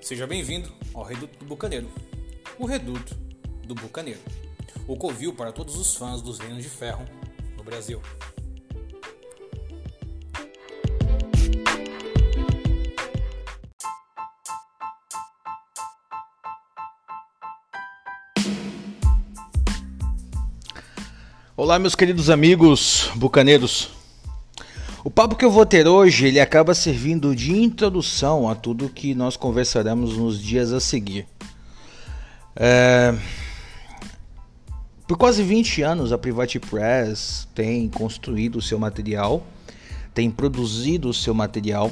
Seja bem-vindo ao Reduto do Bucaneiro, o Reduto do Bucaneiro, o covil para todos os fãs dos Reinos de Ferro no Brasil. Olá, meus queridos amigos bucaneiros. O papo que eu vou ter hoje, ele acaba servindo de introdução a tudo que nós conversaremos nos dias a seguir. É... Por quase 20 anos, a Private Press tem construído o seu material, tem produzido o seu material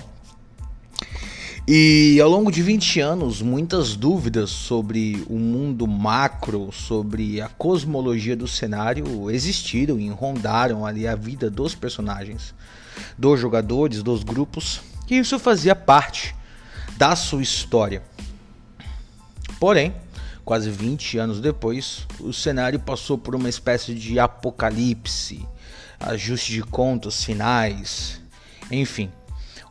e ao longo de 20 anos, muitas dúvidas sobre o mundo macro, sobre a cosmologia do cenário existiram e rondaram ali a vida dos personagens, dos jogadores, dos grupos, e isso fazia parte da sua história. Porém, quase 20 anos depois, o cenário passou por uma espécie de apocalipse, ajuste de contas finais, enfim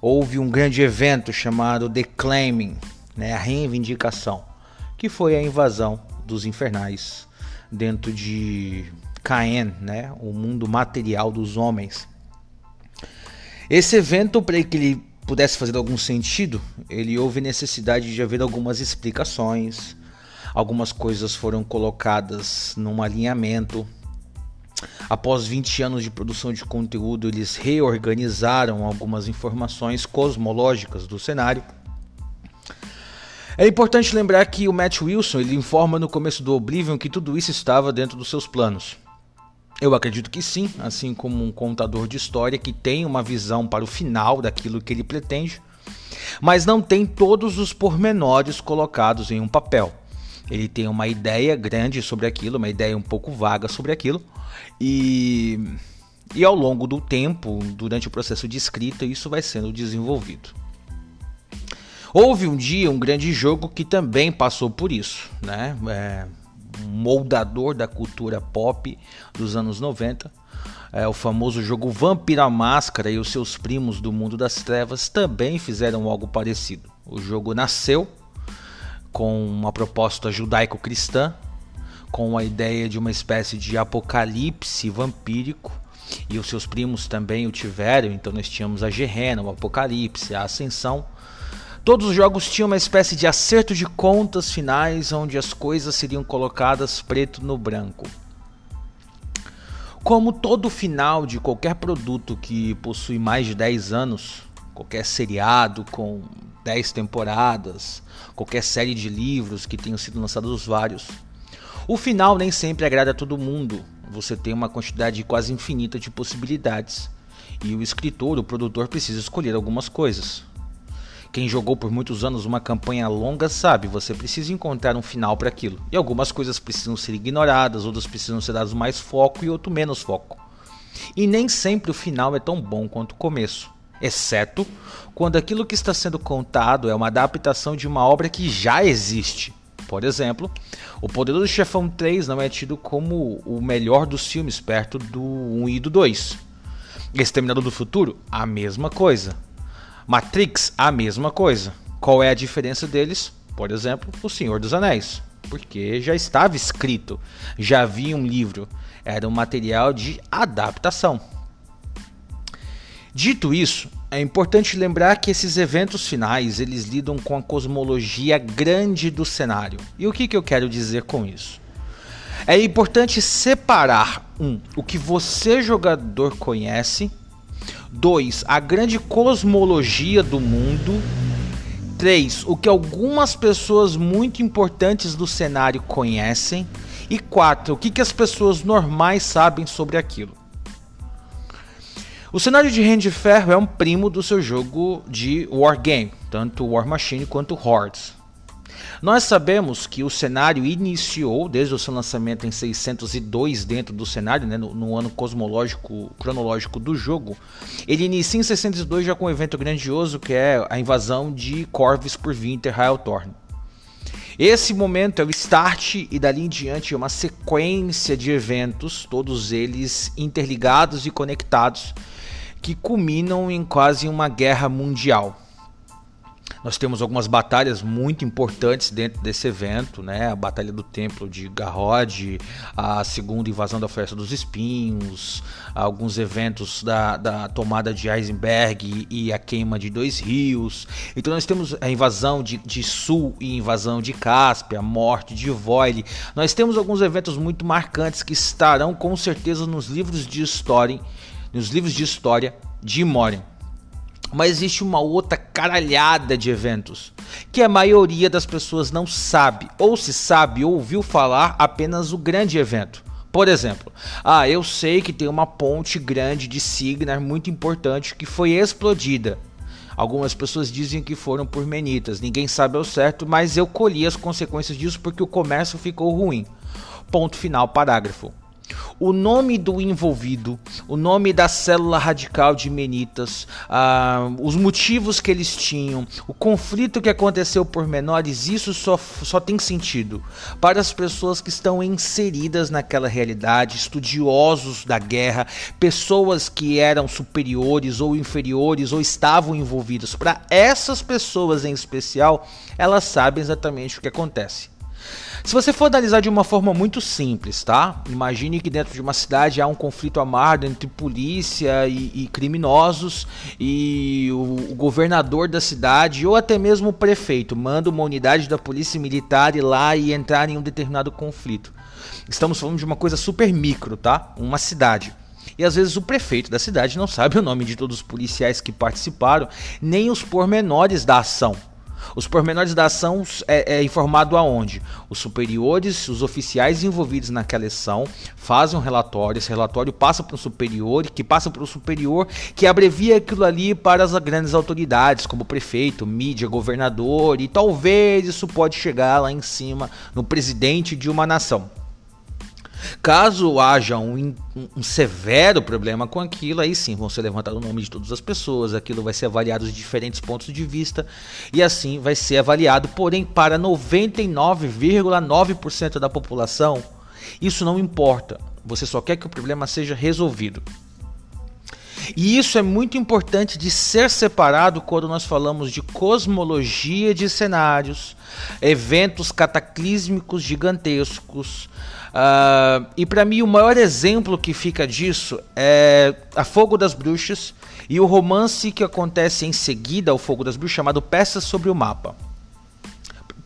houve um grande evento chamado The Claiming, né, a reivindicação, que foi a invasão dos infernais dentro de Caen, né, o mundo material dos homens. Esse evento, para que ele pudesse fazer algum sentido, ele houve necessidade de haver algumas explicações, algumas coisas foram colocadas num alinhamento, Após 20 anos de produção de conteúdo, eles reorganizaram algumas informações cosmológicas do cenário. É importante lembrar que o Matt Wilson ele informa no começo do Oblivion que tudo isso estava dentro dos seus planos. Eu acredito que sim, assim como um contador de história que tem uma visão para o final daquilo que ele pretende, mas não tem todos os pormenores colocados em um papel. Ele tem uma ideia grande sobre aquilo, uma ideia um pouco vaga sobre aquilo, e, e ao longo do tempo, durante o processo de escrita, isso vai sendo desenvolvido. Houve um dia um grande jogo que também passou por isso, né? É, moldador da cultura pop dos anos 90. É, o famoso jogo Vampira Máscara e os seus primos do mundo das trevas também fizeram algo parecido. O jogo nasceu com uma proposta judaico-cristã com a ideia de uma espécie de apocalipse vampírico. E os seus primos também o tiveram, então nós tínhamos a Gerena, o Apocalipse, a Ascensão. Todos os jogos tinham uma espécie de acerto de contas finais onde as coisas seriam colocadas preto no branco. Como todo final de qualquer produto que possui mais de 10 anos, qualquer seriado com 10 temporadas, qualquer série de livros que tenham sido lançados vários, o final nem sempre agrada a todo mundo. Você tem uma quantidade quase infinita de possibilidades. E o escritor, o produtor, precisa escolher algumas coisas. Quem jogou por muitos anos uma campanha longa sabe, você precisa encontrar um final para aquilo. E algumas coisas precisam ser ignoradas, outras precisam ser dadas mais foco e outro menos foco. E nem sempre o final é tão bom quanto o começo, exceto quando aquilo que está sendo contado é uma adaptação de uma obra que já existe. Por exemplo, o Poderoso Chefão 3 não é tido como o melhor dos filmes, perto do 1 e do 2. Exterminador do Futuro, a mesma coisa. Matrix, a mesma coisa. Qual é a diferença deles? Por exemplo, O Senhor dos Anéis. Porque já estava escrito, já havia um livro, era um material de adaptação. Dito isso, é importante lembrar que esses eventos finais eles lidam com a cosmologia grande do cenário. E o que, que eu quero dizer com isso? É importante separar um, o que você jogador conhece, dois, a grande cosmologia do mundo, três, o que algumas pessoas muito importantes do cenário conhecem e quatro, o que, que as pessoas normais sabem sobre aquilo. O cenário de Reino de Ferro é um primo do seu jogo de Wargame, tanto War Machine quanto Hordes. Nós sabemos que o cenário iniciou desde o seu lançamento em 602 dentro do cenário, né, no, no, ano cosmológico cronológico do jogo. Ele inicia em 602 já com um evento grandioso que é a invasão de Corvus por Winter Thorn. Esse momento é o start e dali em diante é uma sequência de eventos, todos eles interligados e conectados, que culminam em quase uma guerra mundial. Nós temos algumas batalhas muito importantes dentro desse evento, né? A Batalha do Templo de Garrod, a segunda invasão da Floresta dos Espinhos, alguns eventos da, da tomada de Eisenberg e a queima de dois rios. Então nós temos a invasão de, de Sul e invasão de Cáspia, a morte de Voile. Nós temos alguns eventos muito marcantes que estarão com certeza nos livros de história, nos livros de história de Moria. Mas existe uma outra caralhada de eventos que a maioria das pessoas não sabe, ou se sabe ou ouviu falar apenas o grande evento. Por exemplo, ah, eu sei que tem uma ponte grande de Signar muito importante que foi explodida. Algumas pessoas dizem que foram por menitas, ninguém sabe ao certo, mas eu colhi as consequências disso porque o comércio ficou ruim. Ponto final, parágrafo o nome do envolvido, o nome da célula radical de Menitas, ah, os motivos que eles tinham, o conflito que aconteceu por menores, isso só, só tem sentido para as pessoas que estão inseridas naquela realidade, estudiosos da guerra, pessoas que eram superiores ou inferiores ou estavam envolvidas. Para essas pessoas em especial, elas sabem exatamente o que acontece. Se você for analisar de uma forma muito simples, tá? Imagine que dentro de uma cidade há um conflito amargo entre polícia e, e criminosos e o, o, governador da cidade ou até mesmo o prefeito manda uma unidade da polícia militar ir lá e entrar em um determinado conflito. Estamos falando de uma coisa super micro, tá? Uma cidade. E às vezes o prefeito da cidade não sabe o nome de todos os policiais que participaram, nem os pormenores da ação. Os pormenores da ação é, é, informado aonde? Os superiores, os oficiais envolvidos naquela ação fazem um relatório, esse relatório passa para o superior, que passa para o superior, que abrevia aquilo ali para as grandes autoridades, como prefeito, mídia, governador, e talvez isso pode chegar lá em cima no presidente de uma nação. Caso haja um, um, severo problema com aquilo, aí sim vão ser levantados o nome de todas as pessoas, aquilo vai ser avaliado de diferentes pontos de vista e assim vai ser avaliado. Porém, para 99,9% da população, isso não importa. Você só quer que o problema seja resolvido. E isso é muito importante de ser separado quando nós falamos de cosmologia de cenários, eventos cataclísmicos gigantescos, Uh, e para mim o maior exemplo que fica disso é A Fogo das Bruxas e o romance que acontece em seguida ao Fogo das Bruxas chamado Peças sobre o Mapa.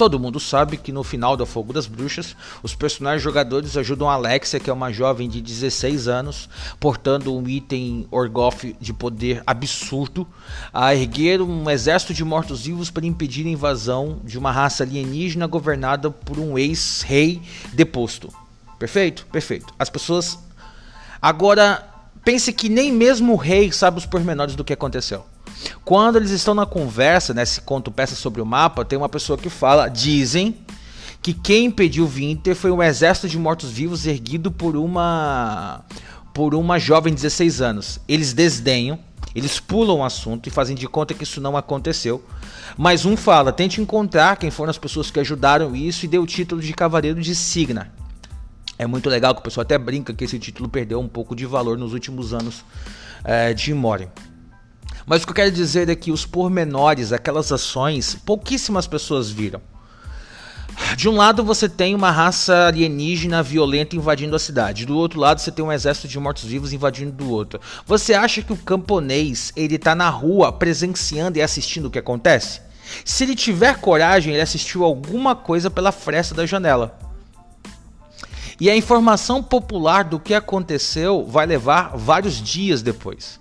Todo mundo sabe que no final do Fogo das Bruxas, os personagens jogadores ajudam Alexia, que é uma jovem de 16 anos, portando um item Orgoth de poder absurdo, a erguer um exército de mortos-vivos para impedir a invasão de uma raça alienígena governada por um ex-rei deposto. Perfeito? Perfeito. As pessoas. Agora, pense que nem mesmo o rei sabe os pormenores do que aconteceu. Quando eles estão na conversa, né, conto peça sobre o mapa, tem uma pessoa que fala: dizem que quem impediu Winter foi um exército de mortos-vivos erguido por uma por uma jovem de 16 anos. Eles desdenham, eles pulam o assunto e fazem de conta que isso não aconteceu. Mas um fala: tente encontrar quem foram as pessoas que ajudaram isso e deu o título de Cavaleiro de Signa. É muito legal que o pessoal até brinca que esse título perdeu um pouco de valor nos últimos anos é, de Mori. Mas o que eu quero dizer é que os pormenores, aquelas ações, pouquíssimas pessoas viram. De um lado você tem uma raça alienígena violenta invadindo a cidade, do outro lado você tem um exército de mortos-vivos invadindo do outro. Você acha que o camponês ele tá na rua presenciando e assistindo o que acontece? Se ele tiver coragem, ele assistiu alguma coisa pela fresta da janela. E a informação popular do que aconteceu vai levar vários dias depois.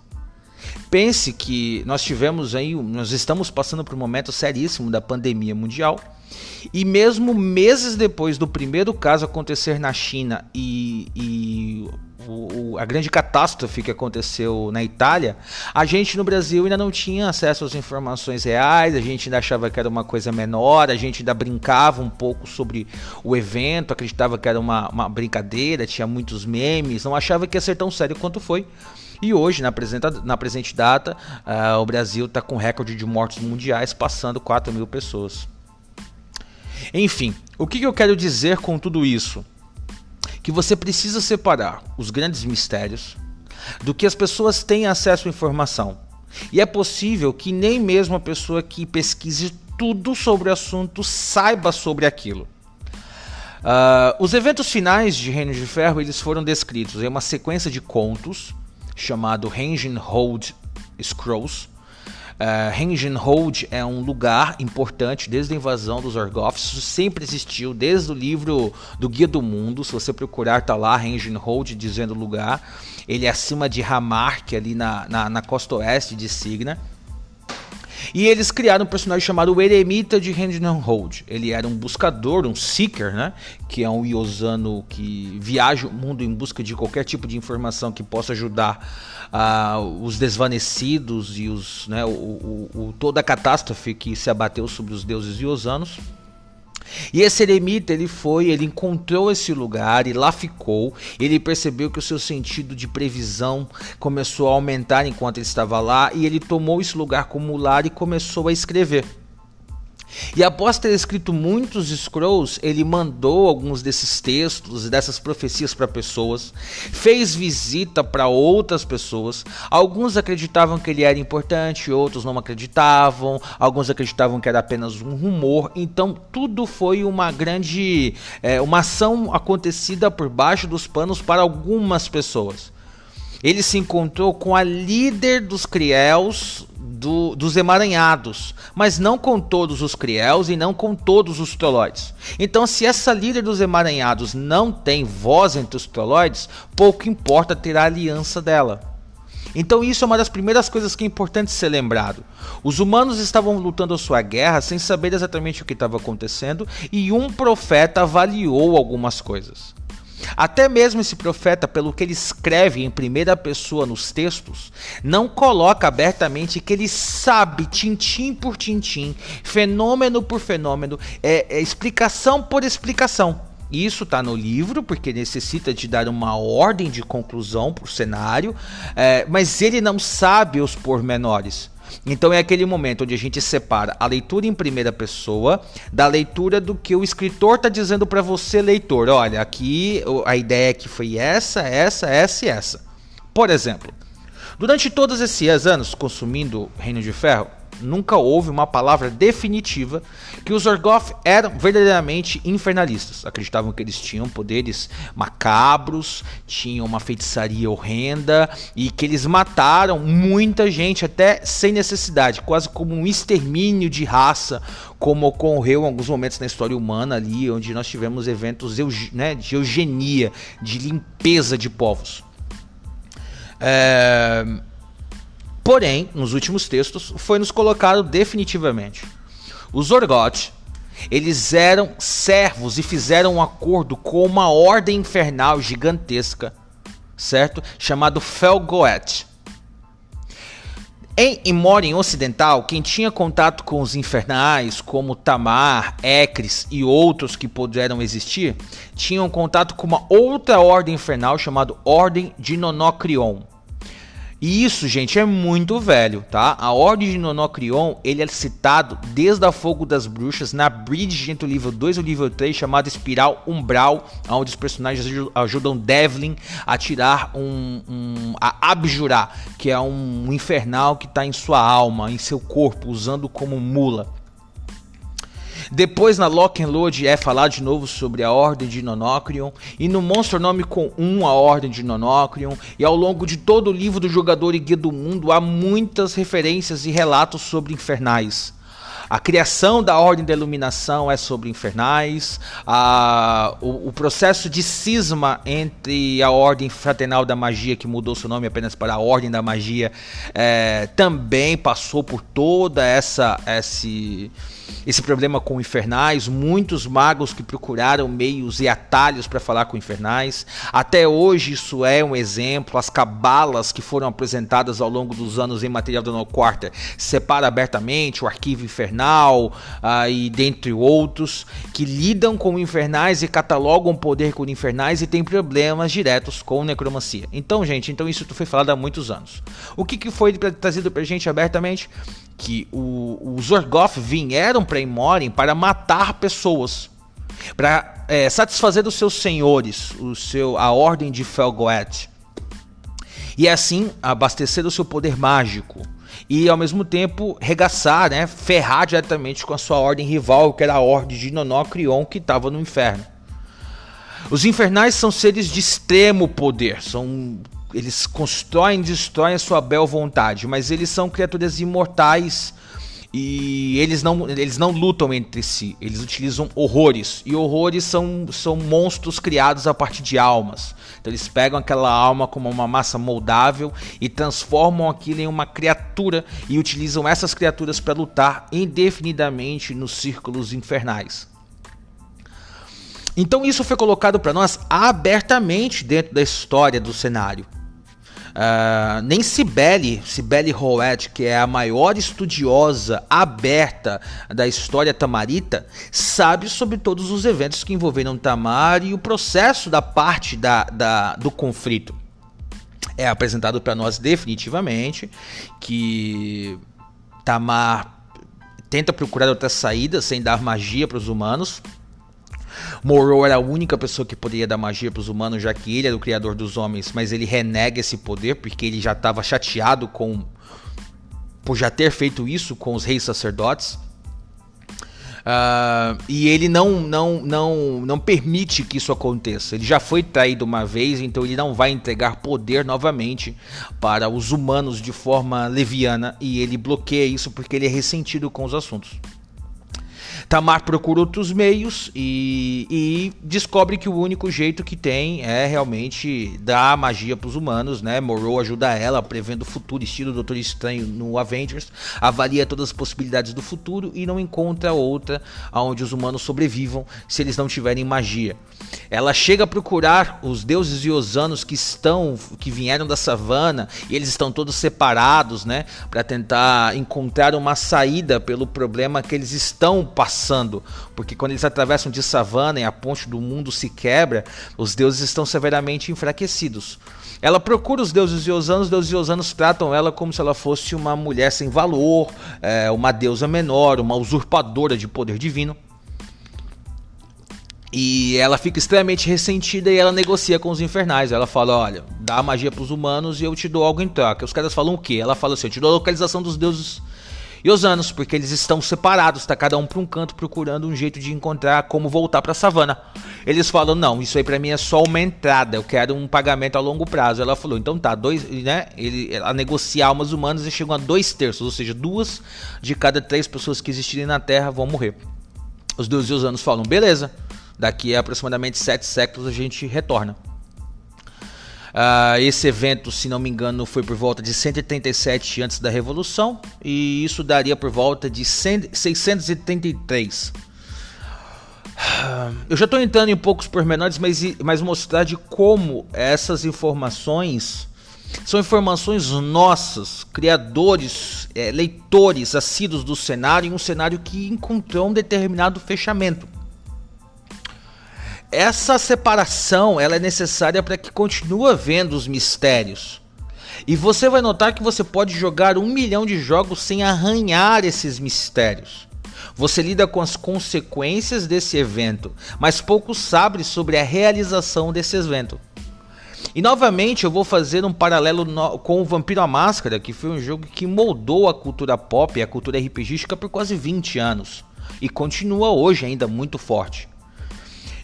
Pense que nós tivemos aí, nós estamos passando por um momento seríssimo da pandemia mundial. E mesmo meses depois do primeiro caso acontecer na China e, e o, a grande catástrofe que aconteceu na Itália, a gente no Brasil ainda não tinha acesso às informações reais, a gente ainda achava que era uma coisa menor, a gente ainda brincava um pouco sobre o evento, acreditava que era uma, uma brincadeira, tinha muitos memes, não achava que ia ser tão sério quanto foi. E hoje, na, na presente data, uh, o Brasil está com recorde de mortes mundiais, passando 4 mil pessoas. Enfim, o que, que eu quero dizer com tudo isso? que você precisa separar os grandes mistérios do que as pessoas têm acesso à informação. E é possível que nem mesmo a pessoa que pesquise tudo sobre o assunto saiba sobre aquilo. Uh, os eventos finais de Reino de Ferro eles foram descritos em uma sequência de contos chamado Hengin Hold Scrolls. Uh, Hold é um lugar importante desde a invasão dos Orgoths, isso sempre existiu desde o livro do Guia do Mundo. Se você procurar, tá lá Hengin Hold dizendo lugar. Ele é acima de Hamark, ali na, na, na costa oeste de Signa. E eles criaram um personagem chamado Eremita de Hold. Ele era um buscador, um seeker, né? Que é um Iosano que viaja o mundo em busca de qualquer tipo de informação que possa ajudar uh, os desvanecidos e os, né, o, o, o, toda a catástrofe que se abateu sobre os deuses Iosanos. E esse eremita, ele foi, ele encontrou esse lugar e lá ficou. Ele percebeu que o seu sentido de previsão começou a aumentar enquanto ele estava lá e ele tomou esse lugar como lar e começou a escrever. E após ter escrito muitos scrolls, ele mandou alguns desses textos e dessas profecias para pessoas, fez visita para outras pessoas. Alguns acreditavam que ele era importante, outros não acreditavam, alguns acreditavam que era apenas um rumor. Então tudo foi uma grande, é, uma ação acontecida por baixo dos panos para algumas pessoas. Ele se encontrou com a líder dos Criels do, dos emaranhados, mas não com todos os Criels e não com todos os Trolloides. Então, se essa líder dos emaranhados não tem voz entre os Trolloides, pouco importa ter a aliança dela. Então isso é uma das primeiras coisas que é importante ser lembrado. Os humanos estavam lutando a sua guerra sem saber exatamente o que estava acontecendo e um profeta avaliou algumas coisas. Até mesmo esse profeta, pelo que ele escreve em primeira pessoa nos textos, não coloca abertamente que ele sabe, tintim por tintim, fenômeno por fenômeno, é, é explicação por explicação. Isso está no livro, porque necessita de dar uma ordem de conclusão para o cenário, é, mas ele não sabe os pormenores. Então é aquele momento onde a gente separa a leitura em primeira pessoa da leitura do que o escritor está dizendo para você, leitor. Olha, aqui a ideia que foi essa, essa, essa e essa. Por exemplo, durante todos esses anos consumindo Reino de Ferro, nunca houve uma palavra definitiva que os Orgoth eram verdadeiramente infernalistas. Acreditavam que eles tinham poderes macabros, tinham uma feitiçaria horrenda e que eles mataram muita gente até sem necessidade, quase como um extermínio de raça, como ocorreu em alguns momentos na história humana ali, onde nós tivemos eventos né, de eugenia, de limpeza de povos. É, Porém, nos últimos textos, foi nos colocado definitivamente. Os Orgoth, eles eram servos e fizeram um acordo com uma ordem infernal gigantesca, certo? Chamado Felgoet. Em Imorin Ocidental, quem tinha contato com os infernais, como Tamar, Ecris e outros que puderam existir, tinham contato com uma outra ordem infernal chamada Ordem de Nonocrion. E isso, gente, é muito velho, tá? A Ordem de Nonocrion, ele é citado desde a Fogo das Bruxas na bridge entre o livro 2 e o livro 3, chamado Espiral Umbral, onde os personagens ajudam Devlin a tirar um, um a abjurar, que é um infernal que está em sua alma, em seu corpo, usando como mula. Depois na Lock and Load é falado de novo sobre a Ordem de Nonocrion. E no com 1 a Ordem de Nonocrion. E ao longo de todo o livro do Jogador e Guia do Mundo há muitas referências e relatos sobre infernais. A criação da Ordem da Iluminação é sobre infernais. A, o, o, processo de cisma entre a Ordem Fraternal da Magia, que mudou seu nome apenas para a Ordem da Magia, é, também passou por toda essa esse esse problema com infernais, muitos magos que procuraram meios e atalhos para falar com infernais. Até hoje isso é um exemplo, as cabalas que foram apresentadas ao longo dos anos em material do No Quarter separa abertamente o arquivo infernal uh, e dentre outros que lidam com infernais e catalogam poder com infernais e tem problemas diretos com necromancia. Então, gente, então isso foi falado há muitos anos. O que, que foi trazido pra gente abertamente? que os Orgoth vieram para Imorin para matar pessoas, para é, satisfazer os seus senhores, o seu, a ordem de Felgoet, e assim abastecer o seu poder mágico. E ao mesmo tempo regaçar, né, ferrar diretamente com a sua ordem rival, que era a ordem de Nonocrion, que estava no inferno. Os infernais são seres de extremo poder, são eles constroem, destroem a sua bel vontade, mas eles são criaturas imortais e eles não, eles não lutam entre si, eles utilizam horrores. E horrores são, são monstros criados a partir de almas. Então eles pegam aquela alma como uma massa moldável e transformam aquilo em uma criatura e utilizam essas criaturas para lutar indefinidamente nos círculos infernais. Então isso foi colocado para nós abertamente dentro da história do cenário. Uh, nem Cibele, Cibele Roet, que é a maior estudiosa aberta da história tamarita, sabe sobre todos os eventos que envolveram Tamar e o processo da parte da, da do conflito. É apresentado para nós definitivamente que Tamar tenta procurar outra saída sem dar magia para os humanos Morrow era a única pessoa que poderia dar magia para os humanos, já que ele era o criador dos homens, mas ele renega esse poder porque ele já estava chateado com por já ter feito isso com os reis sacerdotes. Uh, e ele não, não, não, não permite que isso aconteça. Ele já foi traído uma vez, então ele não vai entregar poder novamente para os humanos de forma leviana. E ele bloqueia isso porque ele é ressentido com os assuntos. Tamar procura outros meios e, e, descobre que o único jeito que tem é realmente dar magia para os humanos, né? Morrow ajuda ela, prevendo o futuro, estilo Doutor Estranho no Avengers, avalia todas as possibilidades do futuro e não encontra outra onde os humanos sobrevivam se eles não tiverem magia. Ela chega a procurar os deuses iosanos que estão, que vieram da savana e eles estão todos separados, né? Para tentar encontrar uma saída pelo problema que eles estão passando passando, porque quando eles atravessam de savana e a ponte do mundo se quebra, os deuses estão severamente enfraquecidos. Ela procura os deuses iosanos, os deuses iosanos tratam ela como se ela fosse uma mulher sem valor, é, uma deusa menor, uma usurpadora de poder divino. E ela fica extremamente ressentida e ela negocia com os infernais. Ela fala: Olha, dá magia para os humanos e eu te dou algo em troca. Os caras falam o quê? Ela fala assim: Eu te dou a localização dos deuses e os anos, porque eles estão separados, tá cada um para um canto procurando um jeito de encontrar como voltar para a savana. Eles falam: "Não, isso aí para mim é só uma entrada, eu quero um pagamento a longo prazo". Ela falou: "Então tá, dois, né? Ele ela negocia almas humanas e chegou a dois terços, ou seja, duas de cada três pessoas que existirem na Terra vão morrer". Os deuses anos falam: "Beleza, daqui a aproximadamente sete séculos a gente retorna". Uh, esse evento, se não me engano, foi por volta de 137 antes da Revolução e isso daria por volta de 100, 633. Uh, eu já estou entrando em poucos pormenores, mas, mas mostrar de como essas informações são informações nossas, criadores, é, leitores assíduos do cenário, em um cenário que encontrou um determinado fechamento essa separação ela é necessária para que continue vendo os mistérios. E você vai notar que você pode jogar um milhão de jogos sem arranhar esses mistérios. Você lida com as consequências desse evento, mas pouco sabe sobre a realização desse evento. E novamente eu vou fazer um paralelo com o Vampiro à Máscara, que foi um jogo que moldou a cultura pop e a cultura RPGística por quase 20 anos. E continua hoje ainda muito forte.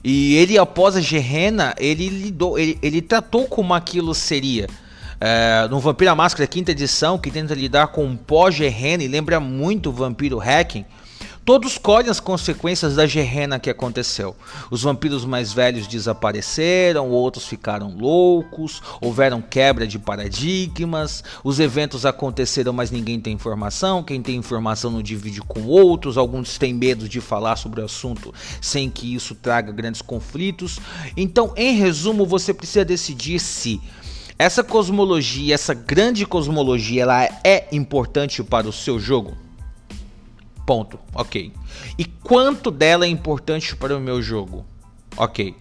E ele, após a Gerena, ele lidou, ele, ele tratou como aquilo seria. É, no Vampiro à Máscara, quinta edição, que tenta lidar com um pós-Gerena e lembra muito o Vampiro Hacking, Todos colhem as consequências da gerena que aconteceu. Os vampiros mais velhos desapareceram, outros ficaram loucos, houveram quebra de paradigmas, os eventos aconteceram, mas ninguém tem informação, quem tem informação não divide com outros, alguns têm medo de falar sobre o assunto sem que isso traga grandes conflitos. Então, em resumo, você precisa decidir se essa cosmologia, essa grande cosmologia, ela é importante para o seu jogo. Ponto. Ok. E quanto dela é importante para o meu jogo? Ok.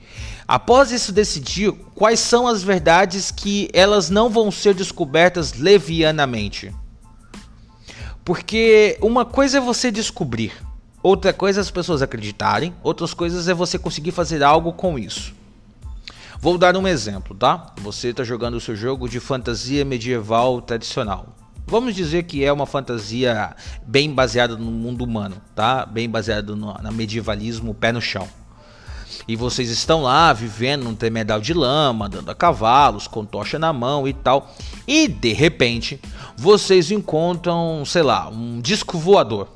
Após isso decidir, quais são as verdades que elas não vão ser descobertas levianamente? Porque uma coisa é você descobrir, outra coisa é as pessoas acreditarem, outras coisas é você conseguir fazer algo com isso. Vou dar um exemplo, tá? Você está jogando o seu jogo de fantasia medieval tradicional. Vamos dizer que é uma fantasia bem baseada no mundo humano, tá? Bem baseada no, no medievalismo pé no chão. E vocês estão lá vivendo num tremedal de lama, andando a cavalos, com tocha na mão e tal. E de repente, vocês encontram, sei lá, um disco voador.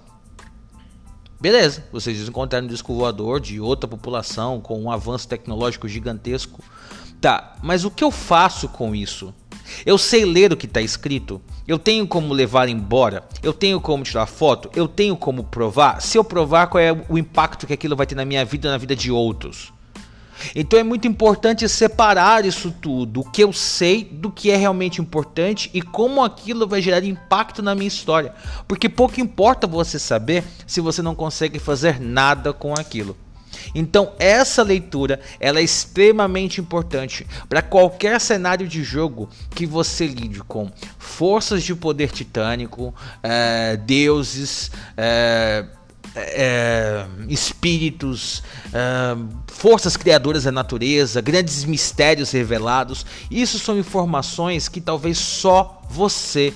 Beleza, vocês encontraram um disco voador de outra população com um avanço tecnológico gigantesco. Tá, mas o que eu faço com isso? Eu sei ler o que está escrito. Eu tenho como levar embora. Eu tenho como tirar foto. Eu tenho como provar. Se eu provar, qual é o impacto que aquilo vai ter na minha vida e na vida de outros. Então é muito importante separar isso tudo, o que eu sei do que é realmente importante e como aquilo vai gerar impacto na minha história. Porque pouco importa você saber se você não consegue fazer nada com aquilo. Então essa leitura ela é extremamente importante para qualquer cenário de jogo que você lide com forças de poder titânico, é, deuses, é, é, espíritos, é, forças criadoras da natureza, grandes mistérios revelados. Isso são informações que talvez só você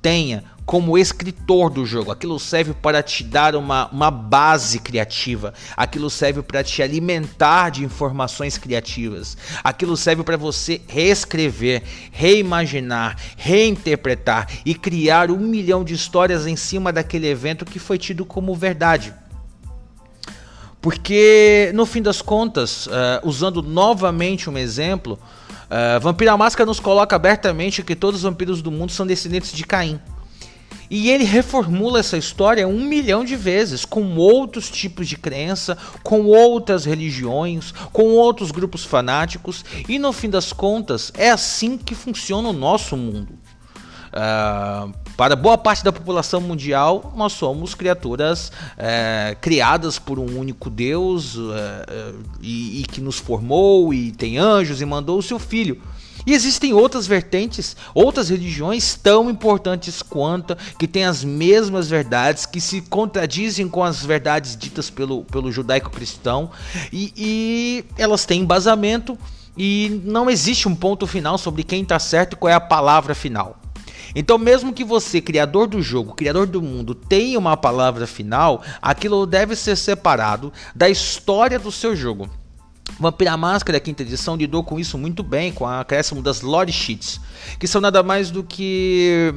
tenha como escritor do jogo. Aquilo serve para te dar uma, uma base criativa. Aquilo serve para te alimentar de informações criativas. Aquilo serve para você reescrever, reimaginar, reinterpretar e criar um milhão de histórias em cima daquele evento que foi tido como verdade. Porque, no fim das contas, uh, usando novamente um exemplo, uh, Vampira Máscara nos coloca abertamente que todos os vampiros do mundo são descendentes de Caim. E ele reformula essa história um milhão de vezes, com outros tipos de crença, com outras religiões, com outros grupos fanáticos, e no fim das contas é assim que funciona o nosso mundo. Uh, para boa parte da população mundial, nós somos criaturas uh, criadas por um único Deus uh, e, e que nos formou, e tem anjos e mandou o seu filho. E existem outras vertentes, outras religiões tão importantes quanto, que têm as mesmas verdades, que se contradizem com as verdades ditas pelo, pelo judaico-cristão, e, e elas têm embasamento, e não existe um ponto final sobre quem está certo e qual é a palavra final. Então, mesmo que você, criador do jogo, criador do mundo, tenha uma palavra final, aquilo deve ser separado da história do seu jogo. Vampira Máscara, a quinta edição, lidou com isso muito bem, com a acréscimo das Lore Sheets, que são nada mais do que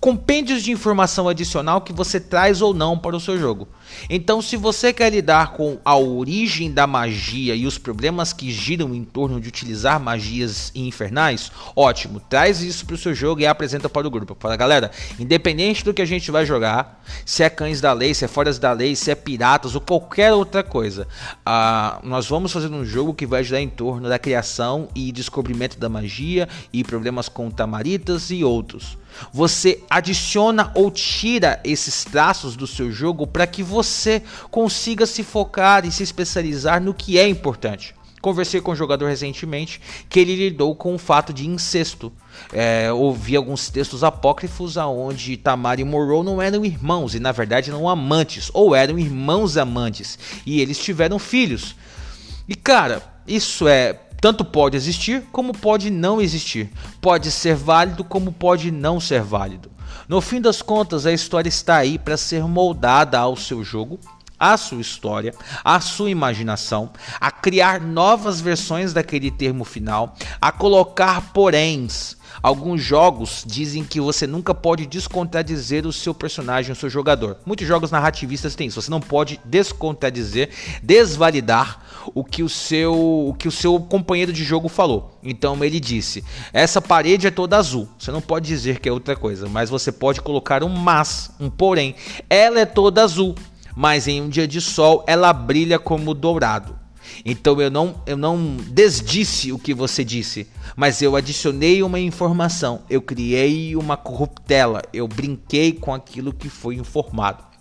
compêndios de informação adicional que você traz ou não para o seu jogo. Então, se você quer lidar com a origem da magia e os problemas que giram em torno de utilizar magias infernais, ótimo, traz isso para o seu jogo e apresenta para o grupo. Fala, galera, independente do que a gente vai jogar, se é cães da lei, se é foras da lei, se é piratas ou qualquer outra coisa, uh, nós vamos fazer um jogo que vai girar em torno da criação e descobrimento da magia e problemas com tamaritas e outros. Você adiciona ou tira esses traços do seu jogo para que você consiga se focar e se especializar no que é importante. Conversei com um jogador recentemente que ele lidou com o fato de incesto. É, ouvi alguns textos apócrifos aonde Tamar e Morrow não eram irmãos e na verdade eram amantes, ou eram irmãos amantes, e eles tiveram filhos. E cara, isso é tanto pode existir como pode não existir. Pode ser válido como pode não ser válido. No fim das contas, a história está aí para ser moldada ao seu jogo, à sua história, à sua imaginação, a criar novas versões daquele termo final, a colocar poréns. Alguns jogos dizem que você nunca pode descontadizer o seu personagem, o seu jogador. Muitos jogos narrativistas têm isso. Você não pode descontadizer, desvalidar o que o seu, o que o seu companheiro de jogo falou. Então ele disse: essa parede é toda azul. Você não pode dizer que é outra coisa, mas você pode colocar um mas, um porém. Ela é toda azul, mas em um dia de sol ela brilha como dourado. Então eu não, eu não desdisse o que você disse, mas eu adicionei uma informação, eu criei uma corruptela, eu brinquei com aquilo que foi informado.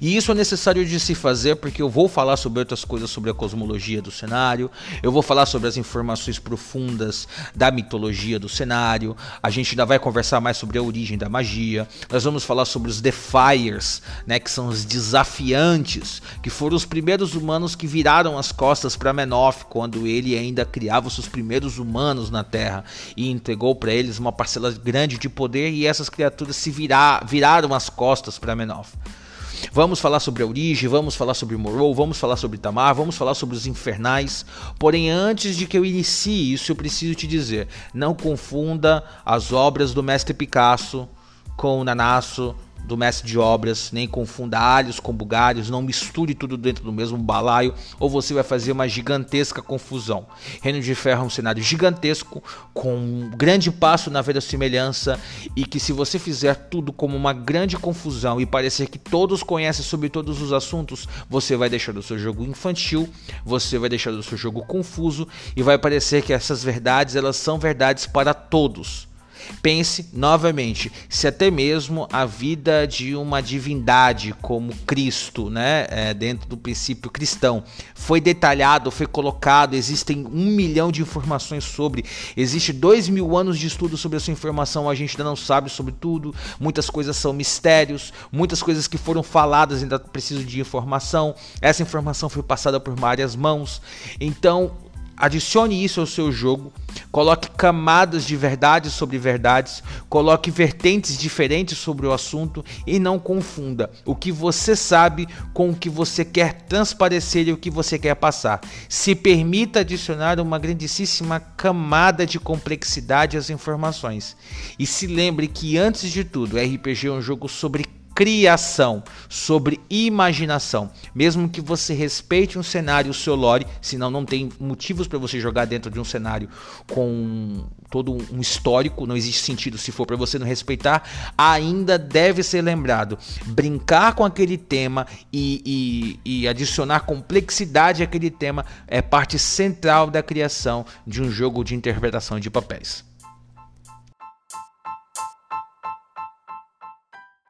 E isso é necessário de se fazer porque eu vou falar sobre outras coisas sobre a cosmologia do cenário, eu vou falar sobre as informações profundas da mitologia do cenário, a gente ainda vai conversar mais sobre a origem da magia, nós vamos falar sobre os Defiers, né, que são os desafiantes, que foram os primeiros humanos que viraram as costas para Menoth quando ele ainda criava os seus primeiros humanos na Terra e entregou para eles uma parcela grande de poder e essas criaturas se virar, viraram as costas para Menoth. Vamos falar sobre a origem, vamos falar sobre Morrow, vamos falar sobre Tamar, vamos falar sobre os infernais. Porém, antes de que eu inicie isso, eu preciso te dizer: não confunda as obras do mestre Picasso com o Nanasso, do mestre de obras, nem confunda alhos com bugalhos, não misture tudo dentro do mesmo balaio, ou você vai fazer uma gigantesca confusão. Reino de Ferro é um cenário gigantesco, com um grande passo na verossimilhança, e que se você fizer tudo como uma grande confusão e parecer que todos conhecem sobre todos os assuntos, você vai deixar o seu jogo infantil, você vai deixar o seu jogo confuso, e vai parecer que essas verdades elas são verdades para todos Pense novamente, se até mesmo a vida de uma divindade como Cristo, né, é, dentro do princípio cristão, foi detalhado, foi colocado, existem um milhão de informações sobre, existe dois mil anos de estudo sobre essa informação, a gente ainda não sabe sobre tudo, muitas coisas são mistérios, muitas coisas que foram faladas ainda precisam de informação, essa informação foi passada por várias mãos, então Adicione isso ao seu jogo, coloque camadas de verdades sobre verdades, coloque vertentes diferentes sobre o assunto e não confunda o que você sabe com o que você quer transparecer e o que você quer passar. Se permita adicionar uma grandíssima camada de complexidade às informações. E se lembre que antes de tudo, RPG é um jogo sobre criação, sobre imaginação. Mesmo que você respeite um cenário, o seu lore, senão não tem motivos para você jogar dentro de um cenário com todo um histórico, não existe sentido se for para você não respeitar, ainda deve ser lembrado. Brincar com aquele tema e, e, e adicionar complexidade àquele tema é parte central da criação de um jogo de interpretação de papéis.